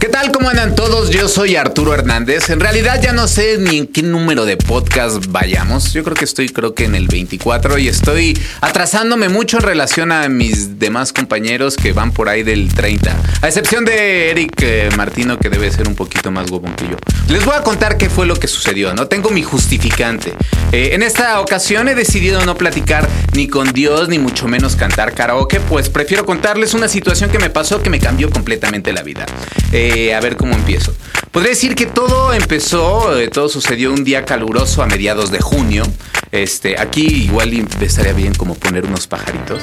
¿Qué tal? ¿Cómo andan todos? Yo soy Arturo Hernández. En realidad ya no sé ni en qué número de podcast vayamos. Yo creo que estoy creo que en el 24 y estoy atrasándome mucho en relación a mis demás compañeros que van por ahí del 30. A excepción de Eric eh, Martino que debe ser un poquito más huevón que yo. Les voy a contar qué fue lo que sucedió, ¿no? Tengo mi justificante. Eh, en esta ocasión he decidido no platicar ni con Dios ni mucho menos cantar karaoke, pues prefiero contarles una situación que me pasó que me cambió completamente la vida. Eh, eh, a ver cómo empiezo. Podría decir que todo empezó, eh, todo sucedió un día caluroso a mediados de junio. Este, aquí igual estaría bien como poner unos pajaritos.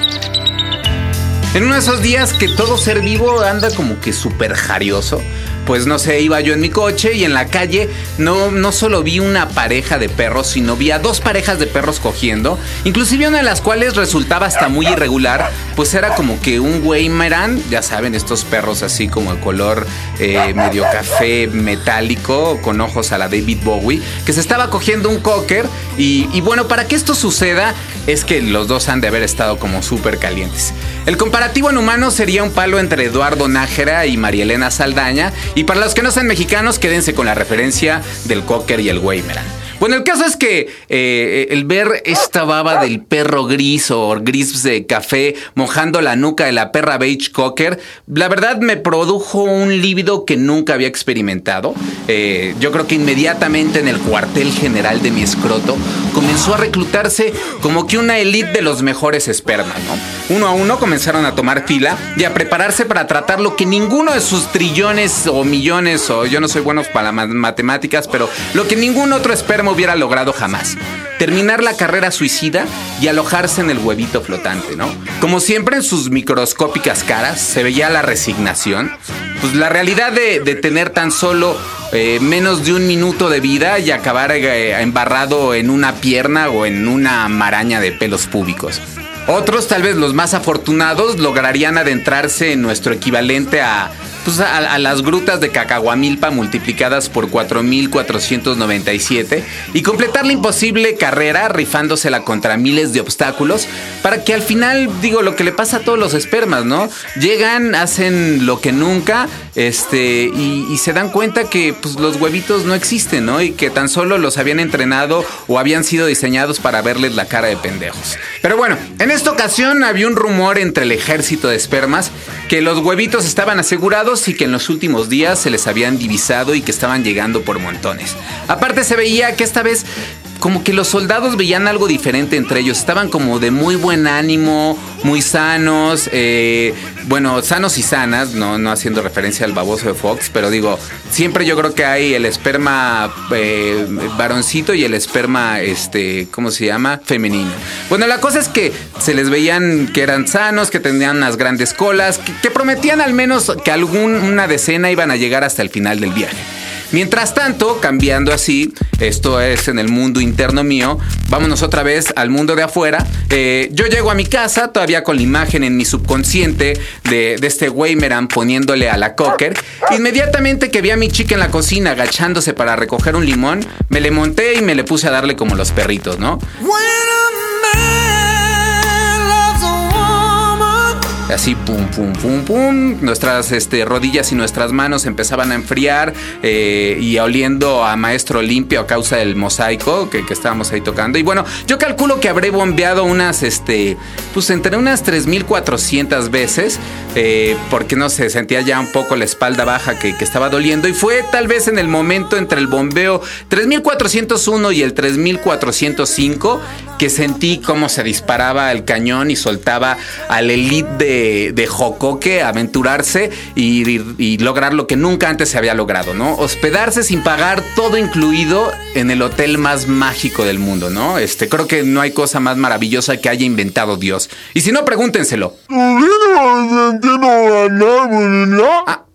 En uno de esos días que todo ser vivo anda como que súper jarioso pues no sé, iba yo en mi coche y en la calle no, no solo vi una pareja de perros, sino vi a dos parejas de perros cogiendo, inclusive una de las cuales resultaba hasta muy irregular, pues era como que un Weimaraner, ya saben, estos perros así como de color eh, medio café metálico, con ojos a la David Bowie, que se estaba cogiendo un cocker y bueno, para que esto suceda es que los dos han de haber estado como súper calientes. El comparativo en humanos sería un palo entre Eduardo Nájera y Marielena Saldaña y para los que no sean mexicanos, quédense con la referencia del cocker y el Weimaraner. Bueno, el caso es que eh, el ver esta baba del perro gris o gris de café mojando la nuca de la perra beige cocker, la verdad me produjo un líbido que nunca había experimentado. Eh, yo creo que inmediatamente en el cuartel general de mi escroto comenzó a reclutarse como que una elite de los mejores espermas, ¿no? Uno a uno comenzaron a tomar fila y a prepararse para tratar lo que ninguno de sus trillones o millones, o yo no soy bueno para las matemáticas, pero lo que ningún otro esperma hubiera logrado jamás. Terminar la carrera suicida y alojarse en el huevito flotante, ¿no? Como siempre en sus microscópicas caras se veía la resignación, pues la realidad de, tener tan solo eh, menos de un minuto de vida y acabar eh, embarrado en una pierna o en una maraña de pelos públicos. Otros, tal vez los más afortunados, lograrían adentrarse en nuestro equivalente a pues, a, las grutas de Cacahuamilpa multiplicadas por 4.497 y completar la imposible carrera rifándosela contra miles de obstáculos para que al final, digo, lo que le pasa a todos los espermas, ¿no? Llegan, hacen lo que nunca este, y, se dan cuenta que pues, los huevitos no existen, ¿no? Y que tan solo los habían entrenado o habían sido diseñados para verles la cara de pendejos. Pero bueno, en esta ocasión había un rumor entre el ejército de espermas que los huevitos estaban asegurados y que en los últimos días se les habían divisado y que estaban llegando por montones. Aparte se veía que esta vez como que los soldados veían algo diferente entre ellos. Estaban como de muy buen ánimo, muy sanos, eh, bueno, sanos y sanas, no, no haciendo referencia al baboso de Fox, pero digo, siempre yo creo que hay el esperma eh, varoncito y el esperma, este, ¿cómo se llama? Femenino. Bueno, la cosa es que se les veían que eran sanos, que tenían unas grandes colas, que, que prometían al menos que alguna decena iban a llegar hasta el final del viaje. Mientras tanto, cambiando así, esto es en el mundo interno mío, vámonos otra vez al mundo de afuera. Eh, yo llego a mi casa todavía con la imagen en mi subconsciente de, de este Weimeran poniéndole a la cocker. Inmediatamente que vi a mi chica en la cocina agachándose para recoger un limón, me le monté y me le puse a darle como los perritos, ¿no? Así pum, pum, pum, pum. Nuestras este, rodillas y nuestras manos empezaban a enfriar eh, y oliendo a maestro limpio a causa del mosaico que, estábamos ahí tocando. Y bueno, yo calculo que habré bombeado unas, este, pues entre unas 3.400 veces, eh, porque no sé, sentía ya un poco la espalda baja que, que estaba doliendo. Y fue tal vez en el momento entre el bombeo 3.401 y el 3.405 que sentí cómo se disparaba el cañón y soltaba al elite de de, Jocoque aventurarse y, lograr lo que nunca antes se había logrado, ¿no? Hospedarse sin pagar todo incluido en el hotel más mágico del mundo, ¿no? Este, creo que no hay cosa más maravillosa que haya inventado Dios. Y si no, pregúntenselo. Ah,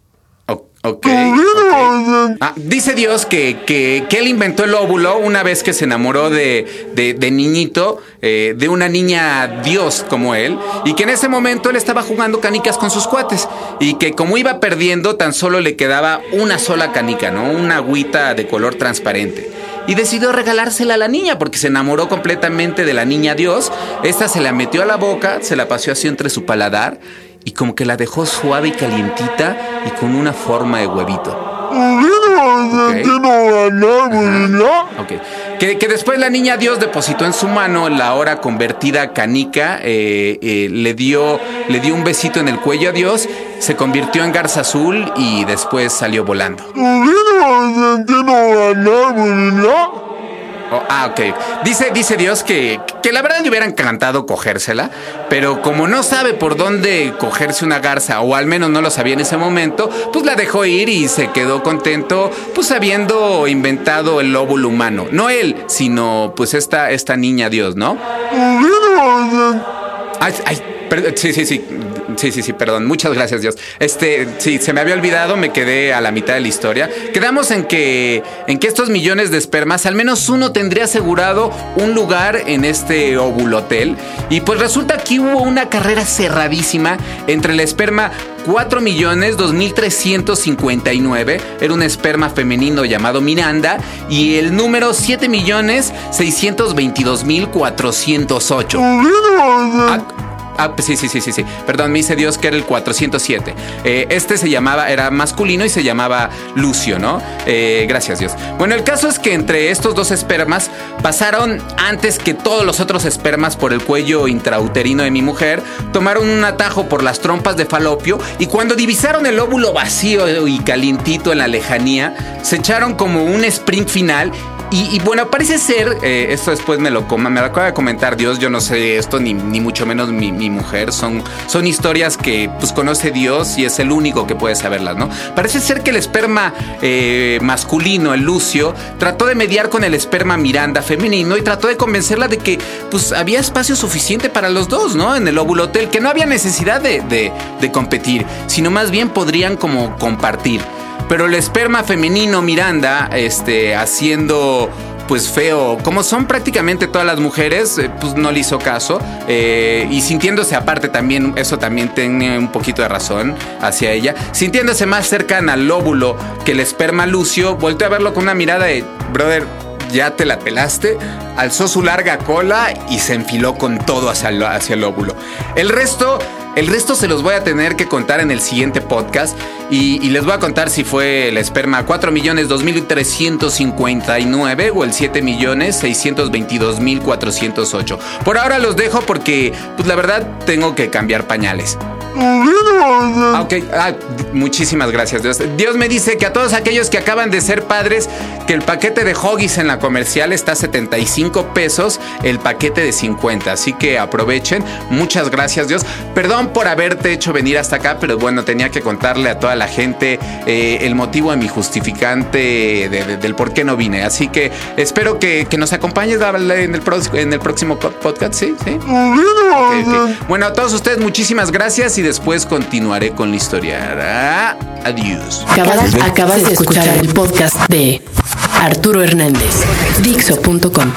Ok. Ah, dice Dios que, que, él inventó el óvulo una vez que se enamoró de, de, niñito, eh, de una niña Dios como él, y que en ese momento él estaba jugando canicas con sus cuates, y que como iba perdiendo, tan solo le quedaba una sola canica, ¿no? Una agüita de color transparente y decidió regalársela a la niña porque se enamoró completamente de la niña Dios. Esta se la metió a la boca, se la paseó así entre su paladar y como que la dejó suave y calientita y con una forma de huevito. Okay. Que, que, después la niña Dios depositó en su mano la ahora convertida canica, eh, eh, le, dio, le dio un besito en el cuello a Dios, se convirtió en garza azul y después salió volando. Oh, ah, ok. Dice, dice Dios que, que la verdad le hubiera encantado cogérsela, pero como no sabe por dónde cogerse una garza, o al menos no lo sabía en ese momento, pues la dejó ir y se quedó contento, pues habiendo inventado el lóbulo humano. No él, sino pues esta, esta niña Dios, ¿no? Ay, ay, sí, sí, sí. Sí, sí, sí, perdón. Muchas gracias, Dios. Este, sí, se me había olvidado, me quedé a la mitad de la historia. Quedamos en que, en que estos millones de espermas, al menos uno tendría asegurado un lugar en este ovulotel. Y pues resulta que hubo una carrera cerradísima entre el esperma 4 millones 2359 era un esperma femenino llamado Miranda y el número 7 millones 622 mil 408. Ah, sí, sí, sí, sí, sí. Perdón, me dice Dios que era el 407. Eh, este se llamaba, era masculino y se llamaba Lucio, ¿no? Eh, gracias, Dios. Bueno, el caso es que entre estos dos espermas pasaron antes que todos los otros espermas por el cuello intrauterino de mi mujer, tomaron un atajo por las trompas de falopio y cuando divisaron el óvulo vacío y calientito en la lejanía, se echaron como un sprint final y, bueno, parece ser, eh, esto después me lo, me lo acaba de comentar Dios, yo no sé esto, ni, ni mucho menos mi, mujer, son, son historias que pues conoce Dios y es el único que puede saberlas, ¿no? Parece ser que el esperma eh, masculino, el Lucio, trató de mediar con el esperma Miranda femenino y trató de convencerla de que pues había espacio suficiente para los dos, ¿no? En el óvulo hotel, que no había necesidad de, de, de competir, sino más bien podrían como compartir. Pero el esperma femenino Miranda, este, haciendo pues feo, como son prácticamente todas las mujeres, eh, pues no le hizo caso. Eh, y sintiéndose aparte también, eso también tiene un poquito de razón hacia ella. Sintiéndose más cercana al lóbulo que el esperma lucio, volteó a verlo con una mirada de, brother, ya te la pelaste, alzó su larga cola y se enfiló con todo hacia el, hacia el óvulo. El resto el resto se los voy a tener que contar en el siguiente podcast y, les voy a contar si fue el esperma 4 millones 2359 o el 7 millones 622 mil 408. Por ahora los dejo porque, pues la verdad, tengo que cambiar pañales. Ok, muchísimas gracias Dios. Dios me dice que a todos aquellos que acaban de ser padres, que el paquete de Hoggies en la comercial está a 75 pesos, el paquete de 50. Así que aprovechen. Muchas gracias Dios. Perdón por haberte hecho venir hasta acá, pero bueno, tenía que contarle a toda la gente eh, el motivo de mi justificante del por qué no vine. Así que espero que, nos acompañes en el, próximo podcast. Sí, sí. Bueno, a todos ustedes, muchísimas gracias después continuaré con la historia. Adiós. Acabas, de escuchar el podcast de Arturo Hernández, Dixo.com.